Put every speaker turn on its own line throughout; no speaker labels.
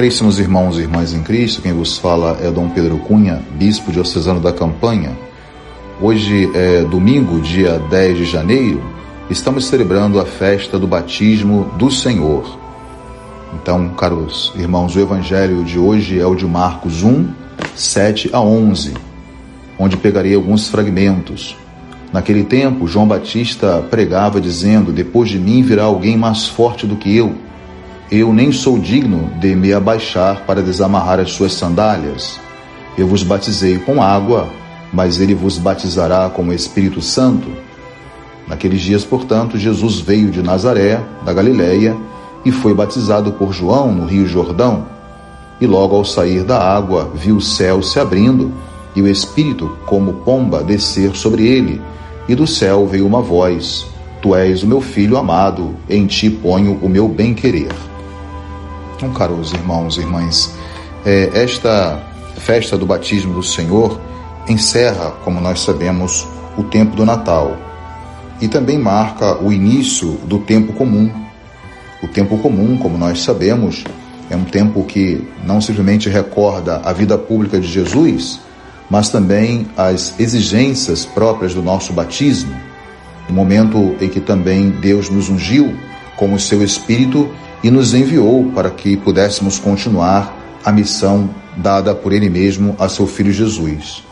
Caríssimos irmãos e irmãs em Cristo, quem vos fala é Dom Pedro Cunha, bispo diocesano da Campanha. Hoje é domingo, dia 10 de janeiro, estamos celebrando a festa do batismo do Senhor. Então, caros irmãos, o evangelho de hoje é o de Marcos 1, 7 a 11, onde pegarei alguns fragmentos. Naquele tempo, João Batista pregava dizendo: Depois de mim virá alguém mais forte do que eu eu nem sou digno de me abaixar para desamarrar as suas sandálias. Eu vos batizei com água, mas ele vos batizará com o Espírito Santo. Naqueles dias, portanto, Jesus veio de Nazaré, da Galiléia, e foi batizado por João no Rio Jordão. E logo ao sair da água, viu o céu se abrindo e o Espírito, como pomba, descer sobre ele. E do céu veio uma voz: Tu és o meu filho amado, em ti ponho o meu bem-querer. Então, caros irmãos e irmãs, é, esta festa do batismo do Senhor encerra, como nós sabemos, o tempo do Natal e também marca o início do tempo comum. O tempo comum, como nós sabemos, é um tempo que não simplesmente recorda a vida pública de Jesus, mas também as exigências próprias do nosso batismo, o momento em que também Deus nos ungiu com o seu Espírito e nos enviou para que pudéssemos continuar a missão dada por Ele mesmo a seu Filho Jesus.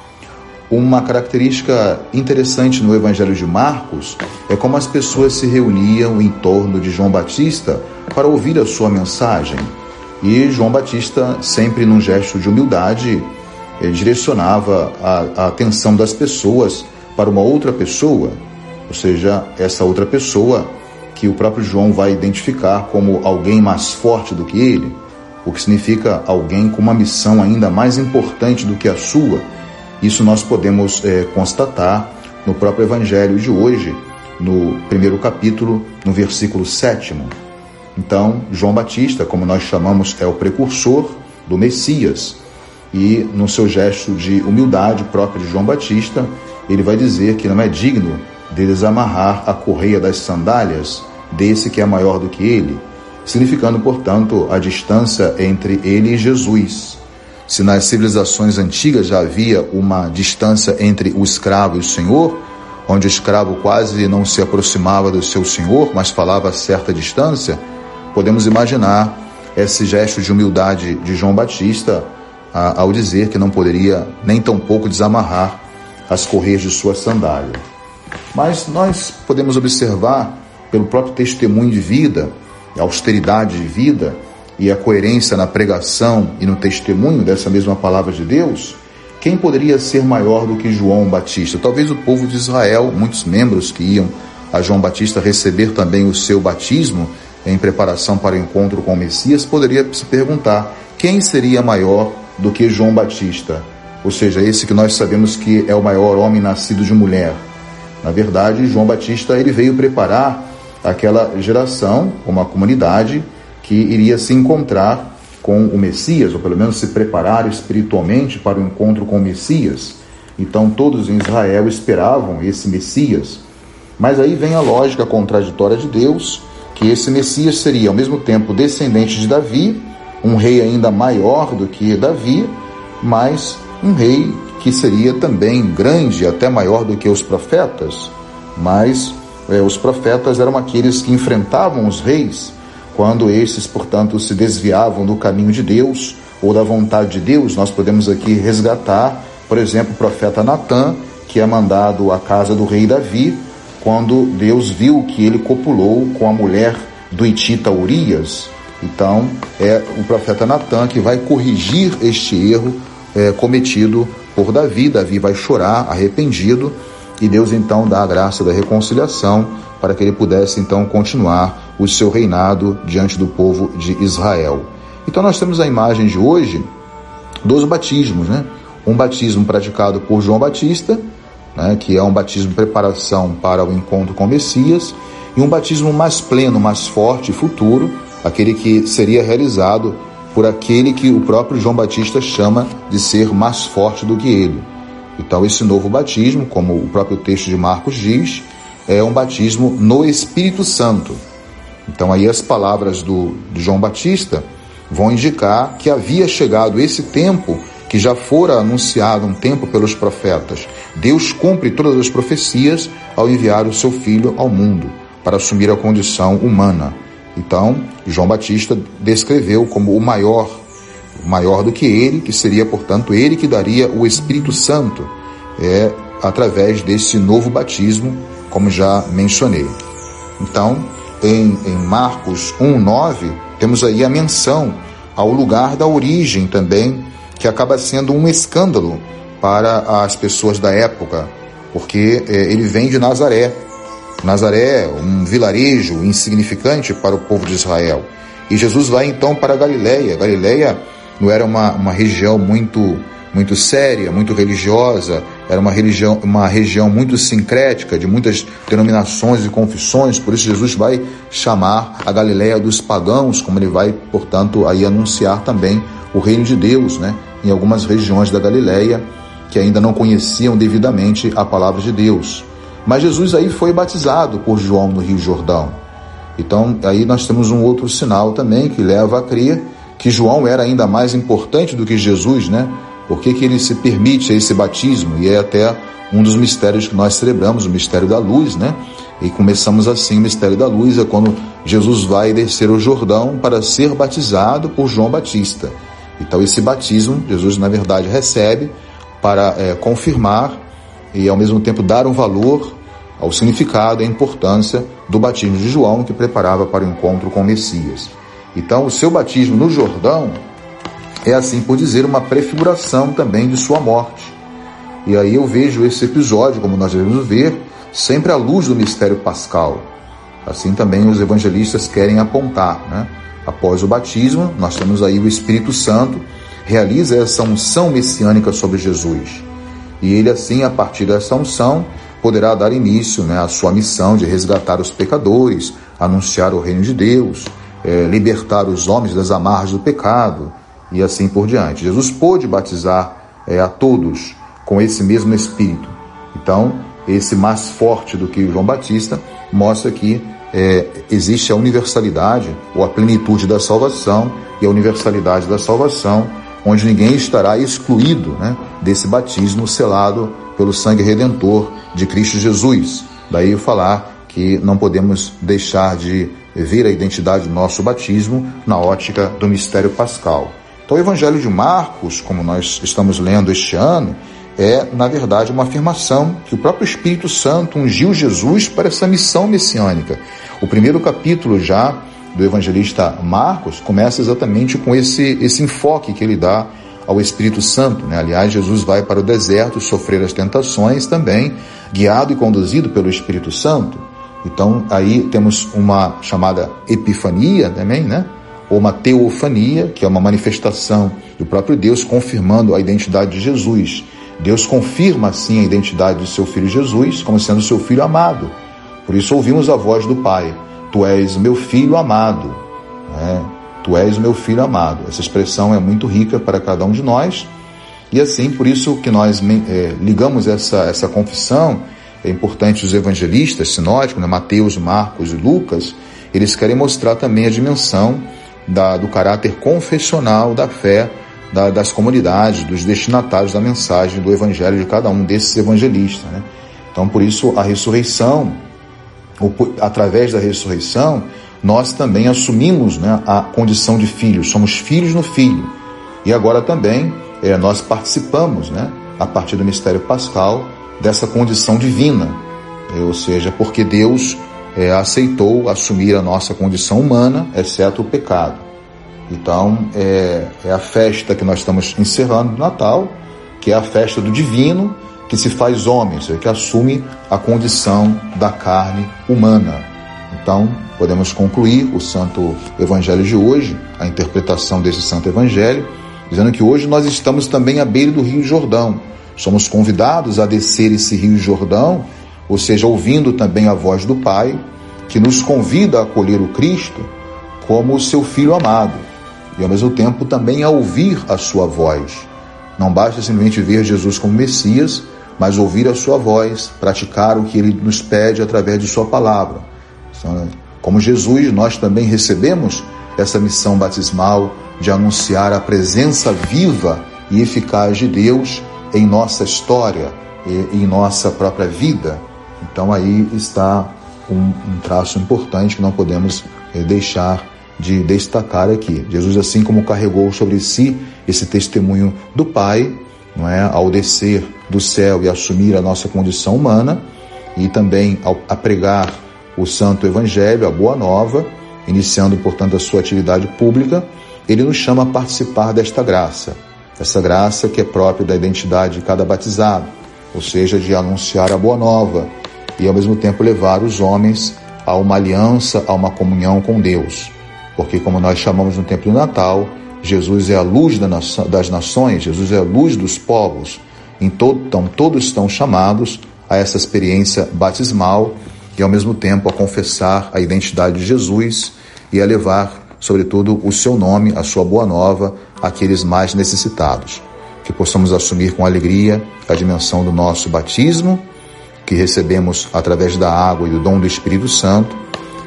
Uma característica interessante no Evangelho de Marcos é como as pessoas se reuniam em torno de João Batista para ouvir a sua mensagem. E João Batista, sempre num gesto de humildade, direcionava a, a atenção das pessoas para uma outra pessoa, ou seja, essa outra pessoa que o próprio João vai identificar como alguém mais forte do que ele, o que significa alguém com uma missão ainda mais importante do que a sua. Isso nós podemos é, constatar no próprio Evangelho de hoje, no primeiro capítulo, no versículo sétimo. Então, João Batista, como nós chamamos, é o precursor do Messias. E no seu gesto de humildade próprio de João Batista, ele vai dizer que não é digno de desamarrar a correia das sandálias desse que é maior do que ele, significando, portanto, a distância entre ele e Jesus. Se nas civilizações antigas já havia uma distância entre o escravo e o senhor, onde o escravo quase não se aproximava do seu senhor, mas falava a certa distância, podemos imaginar esse gesto de humildade de João Batista ao dizer que não poderia nem tampouco desamarrar as correias de sua sandália. Mas nós podemos observar pelo próprio testemunho de vida, a austeridade de vida e a coerência na pregação e no testemunho dessa mesma palavra de Deus, quem poderia ser maior do que João Batista? Talvez o povo de Israel, muitos membros que iam a João Batista receber também o seu batismo em preparação para o encontro com o Messias, poderia se perguntar quem seria maior do que João Batista? Ou seja, esse que nós sabemos que é o maior homem nascido de mulher. Na verdade, João Batista ele veio preparar aquela geração, uma comunidade que iria se encontrar com o Messias, ou pelo menos se preparar espiritualmente para o encontro com o Messias. Então todos em Israel esperavam esse Messias. Mas aí vem a lógica contraditória de Deus, que esse Messias seria ao mesmo tempo descendente de Davi, um rei ainda maior do que Davi, mas um rei que seria também grande, até maior do que os profetas, mas é, os profetas eram aqueles que enfrentavam os reis, quando esses, portanto, se desviavam do caminho de Deus ou da vontade de Deus. Nós podemos aqui resgatar, por exemplo, o profeta Natã, que é mandado à casa do rei Davi, quando Deus viu que ele copulou com a mulher do Itita Urias. Então, é o profeta Natã que vai corrigir este erro é, cometido por Davi. Davi vai chorar arrependido e Deus então dá a graça da reconciliação para que ele pudesse então continuar o seu reinado diante do povo de Israel. Então nós temos a imagem de hoje dos batismos, né? Um batismo praticado por João Batista, né, que é um batismo de preparação para o encontro com o Messias, e um batismo mais pleno, mais forte, futuro, aquele que seria realizado por aquele que o próprio João Batista chama de ser mais forte do que ele. Então, esse novo batismo, como o próprio texto de Marcos diz, é um batismo no Espírito Santo. Então, aí as palavras do, de João Batista vão indicar que havia chegado esse tempo que já fora anunciado um tempo pelos profetas. Deus cumpre todas as profecias ao enviar o seu filho ao mundo para assumir a condição humana. Então, João Batista descreveu como o maior, maior do que ele, que seria, portanto, ele que daria o Espírito Santo, é através desse novo batismo, como já mencionei. Então, em, em Marcos 1:9, temos aí a menção ao lugar da origem também que acaba sendo um escândalo para as pessoas da época, porque é, ele vem de Nazaré. Nazaré, um vilarejo insignificante para o povo de Israel. E Jesus vai então para Galiléia. Galiléia não era uma, uma região muito muito séria, muito religiosa, era uma religião, uma região muito sincrética, de muitas denominações e confissões, por isso Jesus vai chamar a Galiléia dos pagãos, como ele vai, portanto, aí anunciar também o reino de Deus, né? em algumas regiões da Galiléia que ainda não conheciam devidamente a palavra de Deus. Mas Jesus aí foi batizado por João no Rio Jordão. Então, aí nós temos um outro sinal também que leva a crer que João era ainda mais importante do que Jesus, né? Por que, ele se permite esse batismo? E é até um dos mistérios que nós celebramos, o mistério da luz, né? E começamos assim o mistério da luz, é quando Jesus vai descer o Jordão para ser batizado por João Batista. Então, esse batismo, Jesus, na verdade, recebe para é, confirmar e, ao mesmo tempo, dar um valor ao significado e à importância do batismo de João, que preparava para o encontro com o Messias. Então, o seu batismo no Jordão é, assim por dizer, uma prefiguração também de sua morte. E aí eu vejo esse episódio, como nós devemos ver, sempre à luz do mistério pascal. Assim também os evangelistas querem apontar, né? Após o batismo, nós temos aí o Espírito Santo, realiza essa unção messiânica sobre Jesus. E ele, assim, a partir dessa unção, poderá dar início né, à sua missão de resgatar os pecadores, anunciar o reino de Deus, é, libertar os homens das amarras do pecado e assim por diante. Jesus pôde batizar é, a todos com esse mesmo Espírito. Então, esse mais forte do que João Batista mostra que é, existe a universalidade ou a plenitude da salvação e a universalidade da salvação, onde ninguém estará excluído né, desse batismo selado pelo sangue redentor de Cristo Jesus. Daí eu falar que não podemos deixar de ver a identidade do nosso batismo na ótica do mistério pascal. Então, o Evangelho de Marcos, como nós estamos lendo este ano, é, na verdade, uma afirmação que o próprio Espírito Santo ungiu Jesus para essa missão messiânica. O primeiro capítulo já do evangelista Marcos começa exatamente com esse, esse enfoque que ele dá ao Espírito Santo. Né? Aliás, Jesus vai para o deserto sofrer as tentações também, guiado e conduzido pelo Espírito Santo. Então, aí temos uma chamada epifania também, né? ou uma teofania, que é uma manifestação do próprio Deus confirmando a identidade de Jesus. Deus confirma assim a identidade do seu filho Jesus como sendo seu filho amado. Por isso ouvimos a voz do Pai: Tu és meu filho amado. Né? Tu és meu filho amado. Essa expressão é muito rica para cada um de nós. E assim, por isso que nós é, ligamos essa, essa confissão, é importante os evangelistas sinóticos, né? Mateus, Marcos e Lucas, eles querem mostrar também a dimensão da, do caráter confessional da fé da, das comunidades, dos destinatários da mensagem do evangelho de cada um desses evangelistas. Né? Então, por isso, a ressurreição, através da ressurreição, nós também assumimos né, a condição de filhos, somos filhos no Filho. E agora também é, nós participamos, né, a partir do mistério pascal, dessa condição divina, ou seja, porque Deus é, aceitou assumir a nossa condição humana, exceto o pecado. Então, é, é a festa que nós estamos encerrando do Natal, que é a festa do divino, que se faz homem, seja, que assume a condição da carne humana. Então, podemos concluir o Santo Evangelho de hoje, a interpretação desse Santo Evangelho, dizendo que hoje nós estamos também à beira do Rio Jordão. Somos convidados a descer esse Rio Jordão, ou seja, ouvindo também a voz do Pai, que nos convida a acolher o Cristo como o seu Filho amado e ao mesmo tempo também a ouvir a sua voz. Não basta simplesmente ver Jesus como Messias, mas ouvir a sua voz, praticar o que ele nos pede através de sua palavra. Então, como Jesus, nós também recebemos essa missão batismal de anunciar a presença viva e eficaz de Deus em nossa história em nossa própria vida. Então aí está um, um traço importante que não podemos eh, deixar de destacar aqui. Jesus, assim como carregou sobre si esse testemunho do Pai, não é, ao descer do céu e assumir a nossa condição humana, e também ao, a pregar o Santo Evangelho, a Boa Nova, iniciando, portanto, a sua atividade pública, ele nos chama a participar desta graça, essa graça que é própria da identidade de cada batizado, ou seja, de anunciar a Boa Nova e, ao mesmo tempo, levar os homens a uma aliança, a uma comunhão com Deus. Porque, como nós chamamos no tempo do Natal, Jesus é a luz das nações, Jesus é a luz dos povos. Então, todos estão chamados a essa experiência batismal e, ao mesmo tempo, a confessar a identidade de Jesus e a levar, sobretudo, o seu nome, a sua boa nova, àqueles mais necessitados. Que possamos assumir com alegria a dimensão do nosso batismo, que recebemos através da água e do dom do Espírito Santo,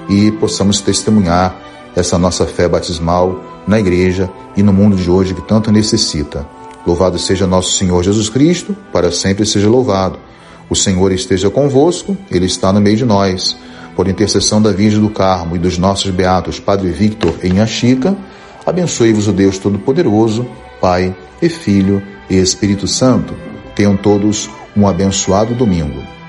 e possamos testemunhar essa nossa fé batismal na igreja e no mundo de hoje que tanto necessita. Louvado seja nosso Senhor Jesus Cristo, para sempre seja louvado. O Senhor esteja convosco, Ele está no meio de nós. Por intercessão da Virgem do Carmo e dos nossos beatos Padre Victor e Inha Chica, abençoe-vos o Deus Todo-Poderoso, Pai e Filho e Espírito Santo. Tenham todos um abençoado domingo.